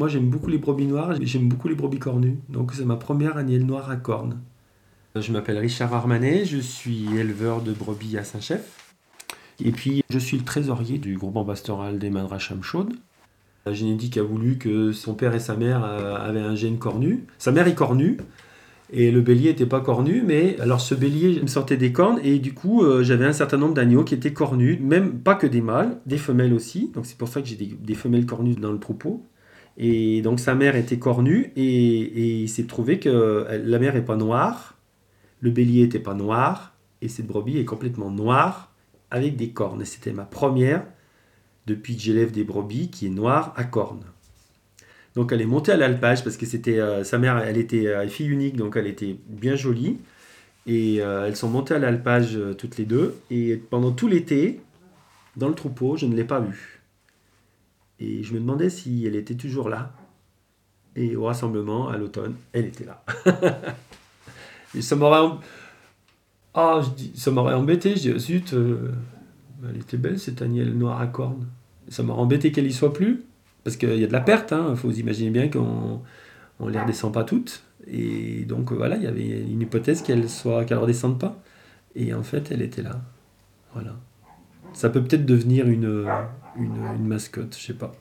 Moi, j'aime beaucoup les brebis noires, j'aime beaucoup les brebis cornues. Donc, c'est ma première agnelle noire à cornes. Je m'appelle Richard Armanet, je suis éleveur de brebis à Saint-Chef. Et puis, je suis le trésorier du groupement pastoral des Madracham Chaudes. La génétique a voulu que son père et sa mère euh, avaient un gène cornu. Sa mère est cornue, et le bélier n'était pas cornu, mais alors ce bélier me sortait des cornes et du coup euh, j'avais un certain nombre d'agneaux qui étaient cornus, même pas que des mâles, des femelles aussi. Donc c'est pour ça que j'ai des, femelles cornues dans le troupeau. Et donc sa mère était cornue et, il s'est trouvé que la mère n'est pas noire, le bélier n'était pas noir et cette brebis est complètement noire avec des cornes. Et c'était ma première depuis que j'élève des brebis qui est noire à cornes. Donc elle est montée à l'alpage parce que c'était euh, sa mère, elle était euh, fille unique, donc elle était bien jolie. Et euh, elles sont montées à l'alpage toutes les deux. Et pendant tout l'été, dans le troupeau, je ne l'ai pas vue. Et je me demandais si elle était toujours là. Et au rassemblement, à l'automne, elle était là. et ça m'aurait... Ah, je dis, ça m'aurait embêté. Je dis, zut, elle était belle cette agnelle noire à cornes. Ça m'aurait embêté qu'elle y soit plus. Parce qu'il y a de la perte, il hein. faut vous imaginer bien qu'on ne les redescend pas toutes. Et donc voilà, il y avait une hypothèse qu'elle soit qu'elle redescende pas. Et en fait, elle était là. Voilà. Ça peut peut-être devenir une, une, une mascotte, je sais pas.